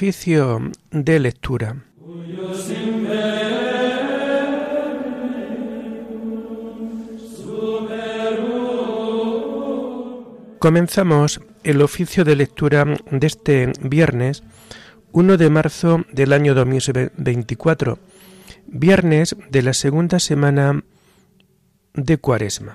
Oficio de lectura. Comenzamos el oficio de lectura de este viernes 1 de marzo del año 2024, viernes de la segunda semana de Cuaresma.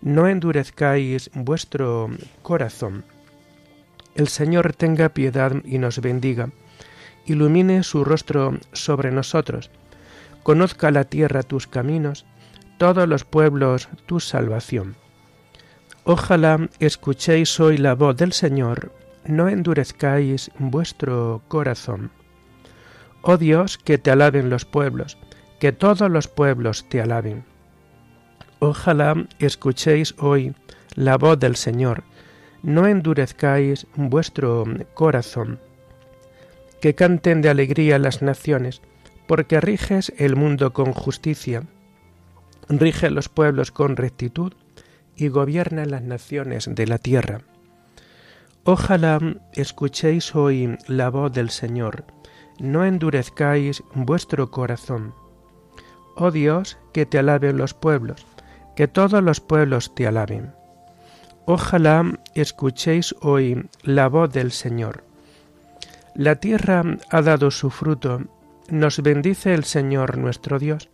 no endurezcáis vuestro corazón. El Señor tenga piedad y nos bendiga, ilumine su rostro sobre nosotros, conozca la tierra tus caminos, todos los pueblos tu salvación. Ojalá escuchéis hoy la voz del Señor, no endurezcáis vuestro corazón. Oh Dios, que te alaben los pueblos, que todos los pueblos te alaben. Ojalá escuchéis hoy la voz del Señor, no endurezcáis vuestro corazón. Que canten de alegría las naciones, porque riges el mundo con justicia, rige los pueblos con rectitud y gobierna las naciones de la tierra. Ojalá escuchéis hoy la voz del Señor, no endurezcáis vuestro corazón. Oh Dios, que te alaben los pueblos, que todos los pueblos te alaben. Ojalá escuchéis hoy la voz del Señor. La tierra ha dado su fruto, nos bendice el Señor nuestro Dios.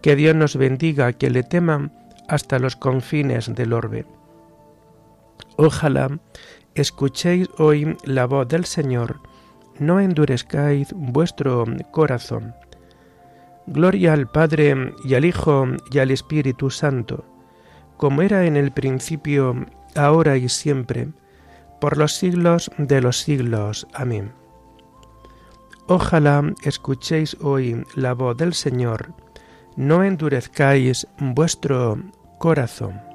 Que Dios nos bendiga, que le teman hasta los confines del orbe. Ojalá escuchéis hoy la voz del Señor, no endurezcáis vuestro corazón. Gloria al Padre y al Hijo y al Espíritu Santo, como era en el principio, ahora y siempre, por los siglos de los siglos. Amén. Ojalá escuchéis hoy la voz del Señor, no endurezcáis vuestro corazón.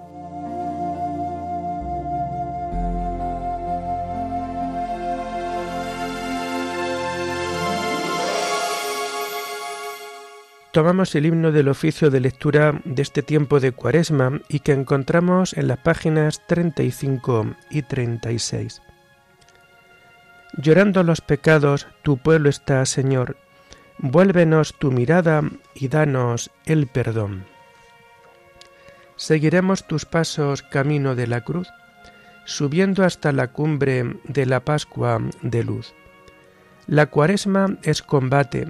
Tomamos el himno del oficio de lectura de este tiempo de Cuaresma y que encontramos en las páginas 35 y 36. Llorando los pecados, tu pueblo está, Señor, vuélvenos tu mirada y danos el perdón. Seguiremos tus pasos camino de la cruz, subiendo hasta la cumbre de la Pascua de luz. La cuaresma es combate,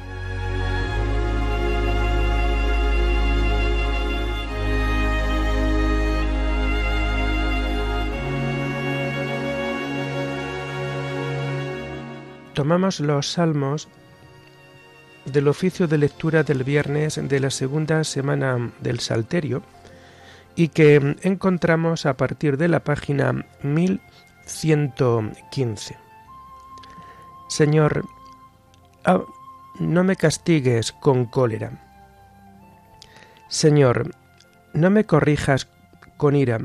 Tomamos los salmos del oficio de lectura del viernes de la segunda semana del Salterio y que encontramos a partir de la página 1115. Señor, ah, no me castigues con cólera. Señor, no me corrijas con ira,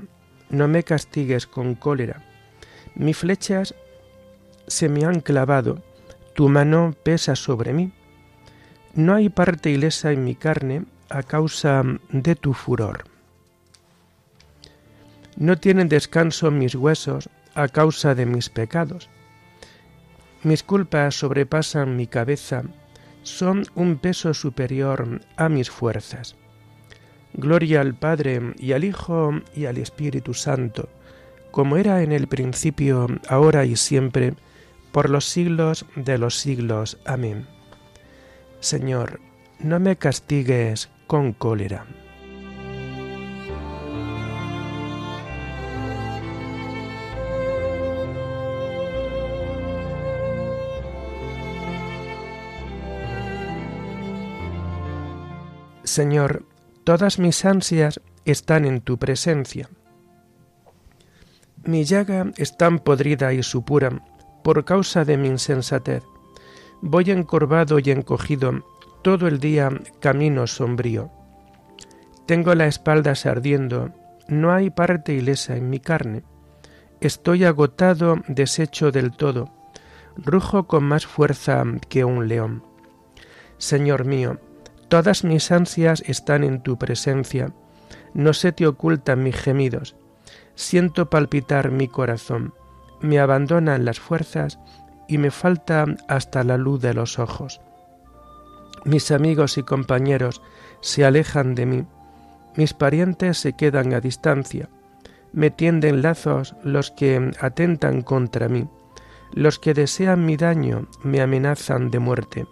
no me castigues con cólera. Mis flechas se me han clavado, tu mano pesa sobre mí. No hay parte ilesa en mi carne a causa de tu furor. No tienen descanso mis huesos a causa de mis pecados. Mis culpas sobrepasan mi cabeza, son un peso superior a mis fuerzas. Gloria al Padre y al Hijo y al Espíritu Santo, como era en el principio, ahora y siempre, por los siglos de los siglos. Amén. Señor, no me castigues con cólera. Señor, todas mis ansias están en tu presencia. Mi llaga es tan podrida y supura por causa de mi insensatez. Voy encorvado y encogido todo el día camino sombrío. Tengo la espalda ardiendo, no hay parte ilesa en mi carne. Estoy agotado, deshecho del todo, rujo con más fuerza que un león. Señor mío, todas mis ansias están en tu presencia, no se te ocultan mis gemidos siento palpitar mi corazón, me abandonan las fuerzas y me falta hasta la luz de los ojos. Mis amigos y compañeros se alejan de mí, mis parientes se quedan a distancia, me tienden lazos los que atentan contra mí, los que desean mi daño me amenazan de muerte,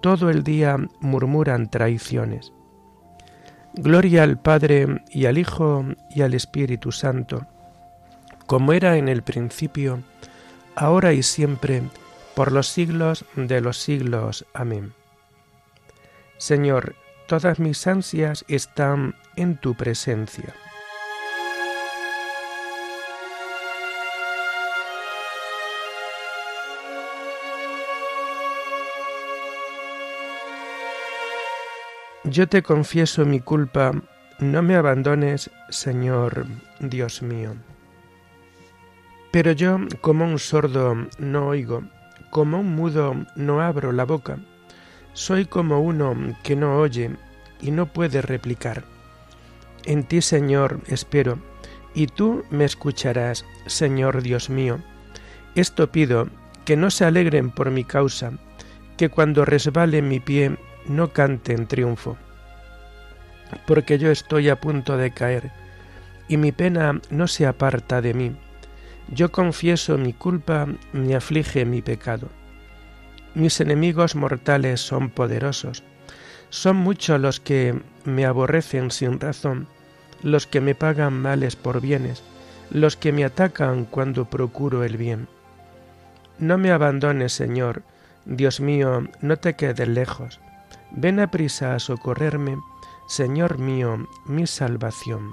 todo el día murmuran traiciones. Gloria al Padre y al Hijo y al Espíritu Santo, como era en el principio, ahora y siempre, por los siglos de los siglos. Amén. Señor, todas mis ansias están en tu presencia. Yo te confieso mi culpa, no me abandones, Señor Dios mío. Pero yo, como un sordo, no oigo, como un mudo, no abro la boca. Soy como uno que no oye y no puede replicar. En ti, Señor, espero, y tú me escucharás, Señor Dios mío. Esto pido, que no se alegren por mi causa, que cuando resbale mi pie no cante en triunfo. Porque yo estoy a punto de caer, y mi pena no se aparta de mí. Yo confieso mi culpa, me aflige mi pecado. Mis enemigos mortales son poderosos. Son muchos los que me aborrecen sin razón, los que me pagan males por bienes, los que me atacan cuando procuro el bien. No me abandones, Señor, Dios mío, no te quedes lejos. Ven a prisa a socorrerme, Señor mío, mi salvación.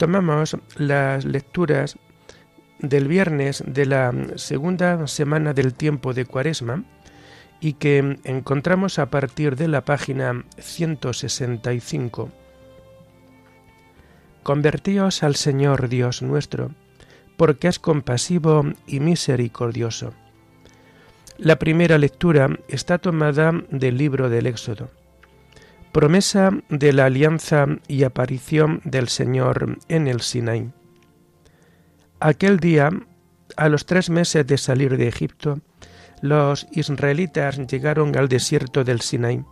Tomamos las lecturas del viernes de la segunda semana del tiempo de Cuaresma y que encontramos a partir de la página 165. Convertíos al Señor Dios nuestro, porque es compasivo y misericordioso. La primera lectura está tomada del libro del Éxodo promesa de la alianza y aparición del Señor en el Sinaí. Aquel día, a los tres meses de salir de Egipto, los israelitas llegaron al desierto del Sinaí.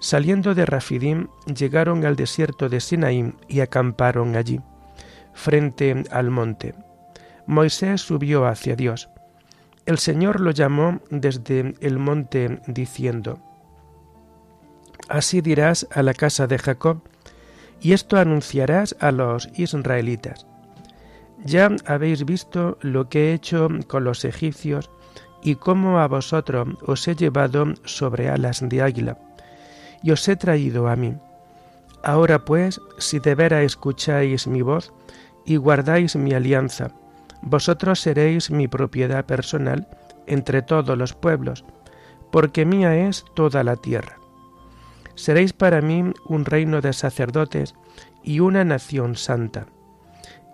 Saliendo de Rafidim, llegaron al desierto de Sinaí y acamparon allí, frente al monte. Moisés subió hacia Dios. El Señor lo llamó desde el monte diciendo, Así dirás a la casa de Jacob, y esto anunciarás a los israelitas. Ya habéis visto lo que he hecho con los egipcios y cómo a vosotros os he llevado sobre alas de águila, y os he traído a mí. Ahora pues, si de veras escucháis mi voz y guardáis mi alianza, vosotros seréis mi propiedad personal entre todos los pueblos, porque mía es toda la tierra. Seréis para mí un reino de sacerdotes y una nación santa.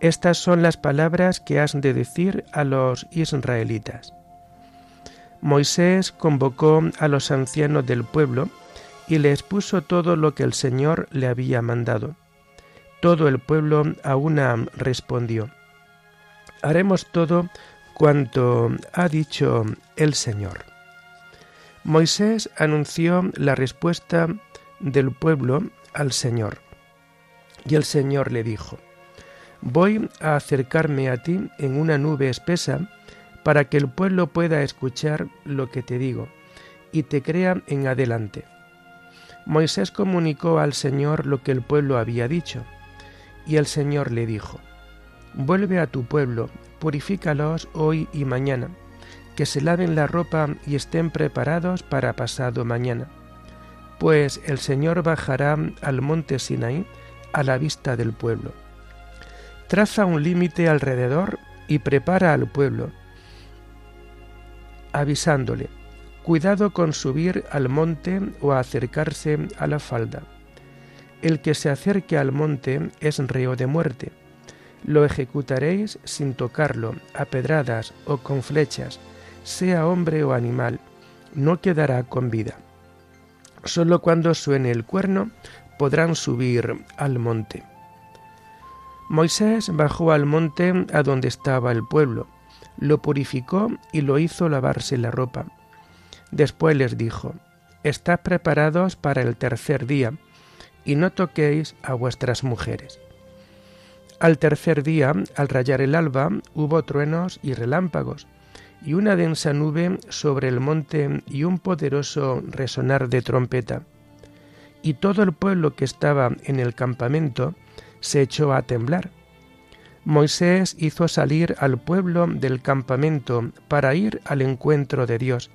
Estas son las palabras que has de decir a los israelitas. Moisés convocó a los ancianos del pueblo y les puso todo lo que el Señor le había mandado. Todo el pueblo a una respondió, haremos todo cuanto ha dicho el Señor. Moisés anunció la respuesta del pueblo al Señor. Y el Señor le dijo, Voy a acercarme a ti en una nube espesa para que el pueblo pueda escuchar lo que te digo y te crea en adelante. Moisés comunicó al Señor lo que el pueblo había dicho, y el Señor le dijo, Vuelve a tu pueblo, purifícalos hoy y mañana, que se laven la ropa y estén preparados para pasado mañana, pues el Señor bajará al monte Sinaí a la vista del pueblo. Traza un límite alrededor y prepara al pueblo, avisándole, cuidado con subir al monte o acercarse a la falda. El que se acerque al monte es reo de muerte. Lo ejecutaréis sin tocarlo, a pedradas o con flechas, sea hombre o animal, no quedará con vida. Solo cuando suene el cuerno podrán subir al monte. Moisés bajó al monte a donde estaba el pueblo, lo purificó y lo hizo lavarse la ropa. Después les dijo, Estad preparados para el tercer día, y no toquéis a vuestras mujeres. Al tercer día, al rayar el alba, hubo truenos y relámpagos, y una densa nube sobre el monte y un poderoso resonar de trompeta y todo el pueblo que estaba en el campamento se echó a temblar. Moisés hizo salir al pueblo del campamento para ir al encuentro de Dios,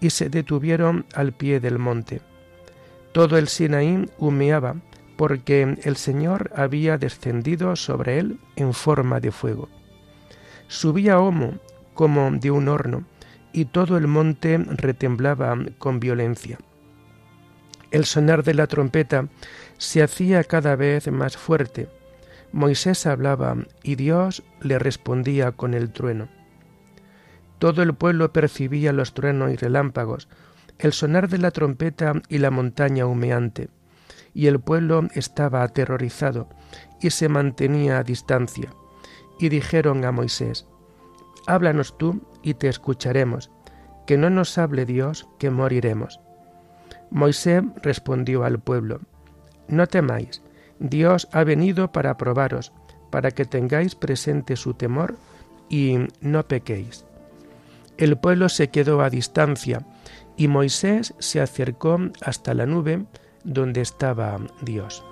y se detuvieron al pie del monte. Todo el Sinaí humeaba, porque el Señor había descendido sobre él en forma de fuego. Subía homo como de un horno, y todo el monte retemblaba con violencia. El sonar de la trompeta se hacía cada vez más fuerte. Moisés hablaba y Dios le respondía con el trueno. Todo el pueblo percibía los truenos y relámpagos, el sonar de la trompeta y la montaña humeante, y el pueblo estaba aterrorizado y se mantenía a distancia. Y dijeron a Moisés, Háblanos tú y te escucharemos, que no nos hable Dios, que moriremos. Moisés respondió al pueblo, No temáis, Dios ha venido para probaros, para que tengáis presente su temor y no pequéis. El pueblo se quedó a distancia y Moisés se acercó hasta la nube donde estaba Dios.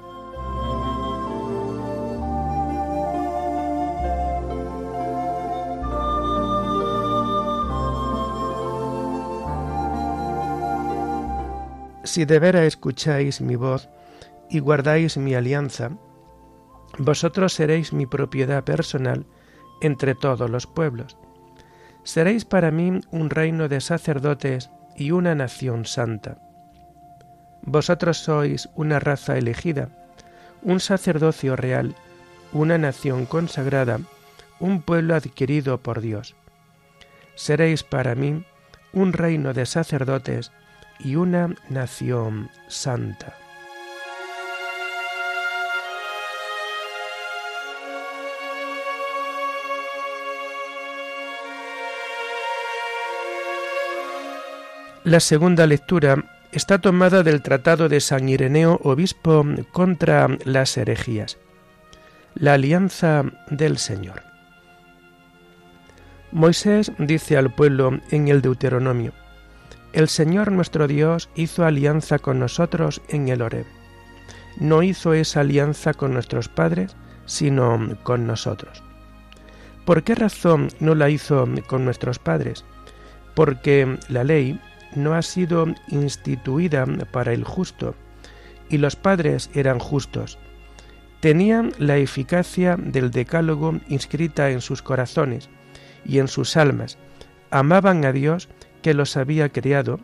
Si de veras escucháis mi voz y guardáis mi alianza, vosotros seréis mi propiedad personal entre todos los pueblos. Seréis para mí un reino de sacerdotes y una nación santa. Vosotros sois una raza elegida, un sacerdocio real, una nación consagrada, un pueblo adquirido por Dios. Seréis para mí un reino de sacerdotes y una nación santa. La segunda lectura está tomada del Tratado de San Ireneo, obispo contra las herejías. La alianza del Señor. Moisés dice al pueblo en el Deuteronomio, el Señor nuestro Dios hizo alianza con nosotros en el Horeb. No hizo esa alianza con nuestros padres, sino con nosotros. ¿Por qué razón no la hizo con nuestros padres? Porque la ley no ha sido instituida para el justo, y los padres eran justos. Tenían la eficacia del decálogo inscrita en sus corazones y en sus almas, amaban a Dios que los había criado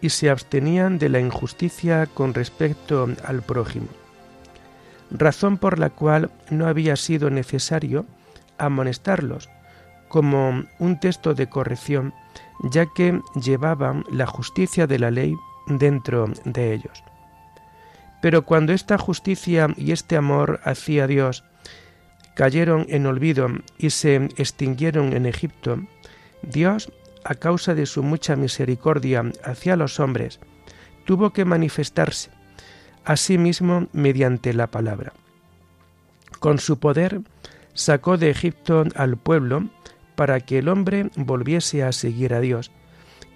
y se abstenían de la injusticia con respecto al prójimo, razón por la cual no había sido necesario amonestarlos como un texto de corrección, ya que llevaban la justicia de la ley dentro de ellos. Pero cuando esta justicia y este amor hacia Dios cayeron en olvido y se extinguieron en Egipto, Dios, a causa de su mucha misericordia hacia los hombres, tuvo que manifestarse a sí mismo mediante la palabra. Con su poder sacó de Egipto al pueblo para que el hombre volviese a seguir a Dios,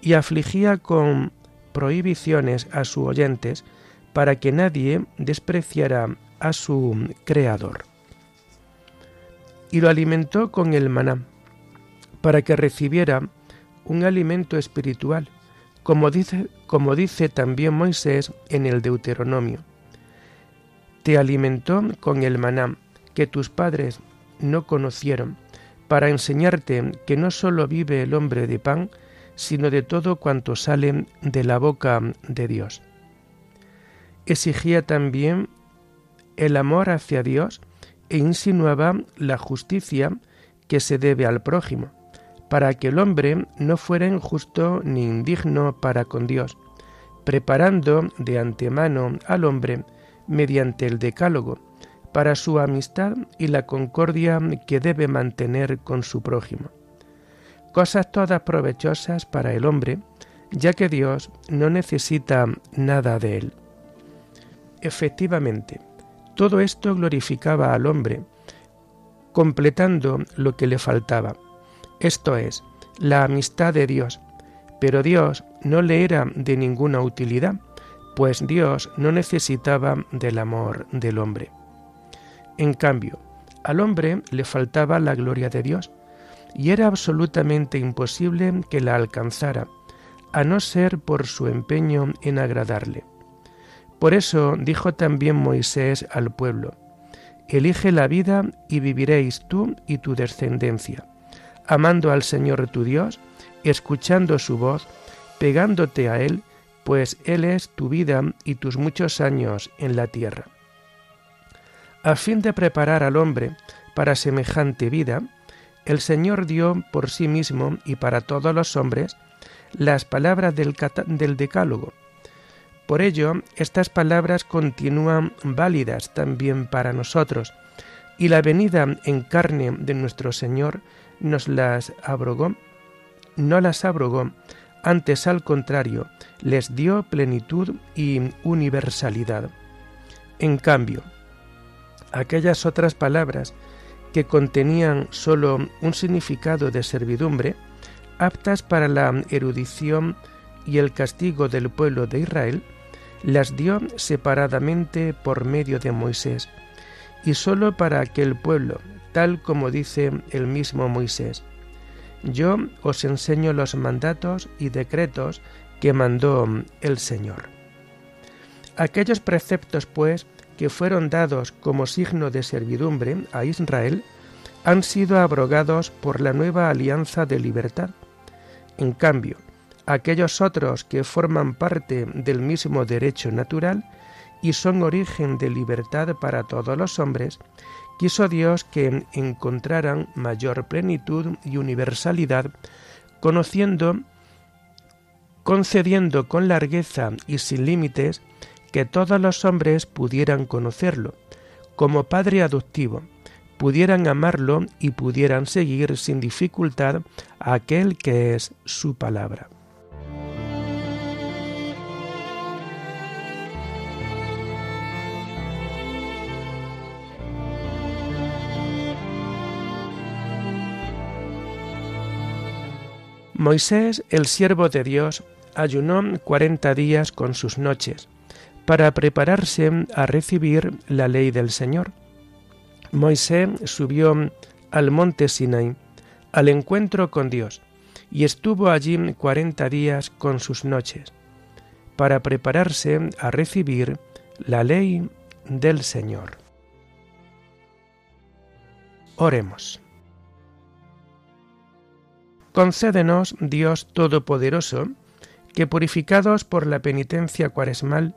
y afligía con prohibiciones a sus oyentes para que nadie despreciara a su Creador. Y lo alimentó con el maná, para que recibiera un alimento espiritual, como dice, también Moisés en el Deuteronomio. Te alimentó con el maná que tus padres no conocieron, para enseñarte que no sólo vive el hombre de pan, sino de todo cuanto sale de la boca de Dios. Exigía también el amor hacia Dios e insinuaba la justicia que se debe al prójimo, para que el hombre no fuera injusto ni indigno para con Dios, preparando de antemano al hombre mediante el decálogo, para su amistad y la concordia que debe mantener con su prójimo. Cosas todas provechosas para el hombre, ya que Dios no necesita nada de él. Efectivamente, todo esto glorificaba al hombre, completando lo que le faltaba, esto es, la amistad de Dios, pero Dios no le era de ninguna utilidad, pues Dios no necesitaba del amor del hombre. En cambio, al hombre le faltaba la gloria de Dios, y era absolutamente imposible que la alcanzara, a no ser por su empeño en agradarle. Por eso dijo también Moisés al pueblo, Elige la vida y viviréis tú y tu descendencia, amando al Señor tu Dios, escuchando su voz, pegándote a Él, pues Él es tu vida y tus muchos años en la tierra a fin de preparar al hombre para semejante vida, el Señor dio por sí mismo y para todos los hombres las palabras del, Decálogo. Por ello, estas palabras continúan válidas también para nosotros, y la venida en carne de nuestro Señor nos las abrogó, no las abrogó, antes al contrario, les dio plenitud y universalidad. En cambio, aquellas otras palabras que contenían sólo un significado de servidumbre, aptas para la erudición y el castigo del pueblo de Israel, las dio separadamente por medio de Moisés, y sólo para aquel pueblo, tal como dice el mismo Moisés. Yo os enseño los mandatos y decretos que mandó el Señor. Aquellos preceptos, pues, que fueron dados como signo de servidumbre a Israel han sido abrogados por la nueva alianza de libertad. En cambio, aquellos otros que forman parte del mismo derecho natural y son origen de libertad para todos los hombres, quiso Dios que encontraran mayor plenitud y universalidad, conociendo, concediendo con largueza y sin límites que todos los hombres pudieran conocerlo, como Padre adoptivo, pudieran amarlo y pudieran seguir sin dificultad a aquel que es su palabra. Moisés, el siervo de Dios, ayunó cuarenta días con sus noches, para prepararse a recibir la ley del Señor. Moisés subió al monte Sinai, al encuentro con Dios, y estuvo allí cuarenta días con sus noches, para prepararse a recibir la ley del Señor. Oremos. Concédenos, Dios Todopoderoso, que purificados por la penitencia cuaresmal,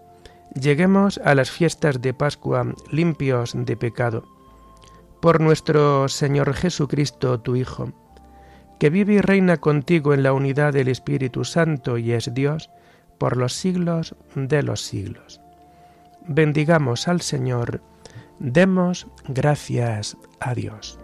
lleguemos a las fiestas de Pascua limpios de pecado. Por nuestro Señor Jesucristo, tu Hijo, que vive y reina contigo en la unidad del Espíritu Santo y es Dios, por los siglos de los siglos. Bendigamos al Señor, demos gracias a Dios.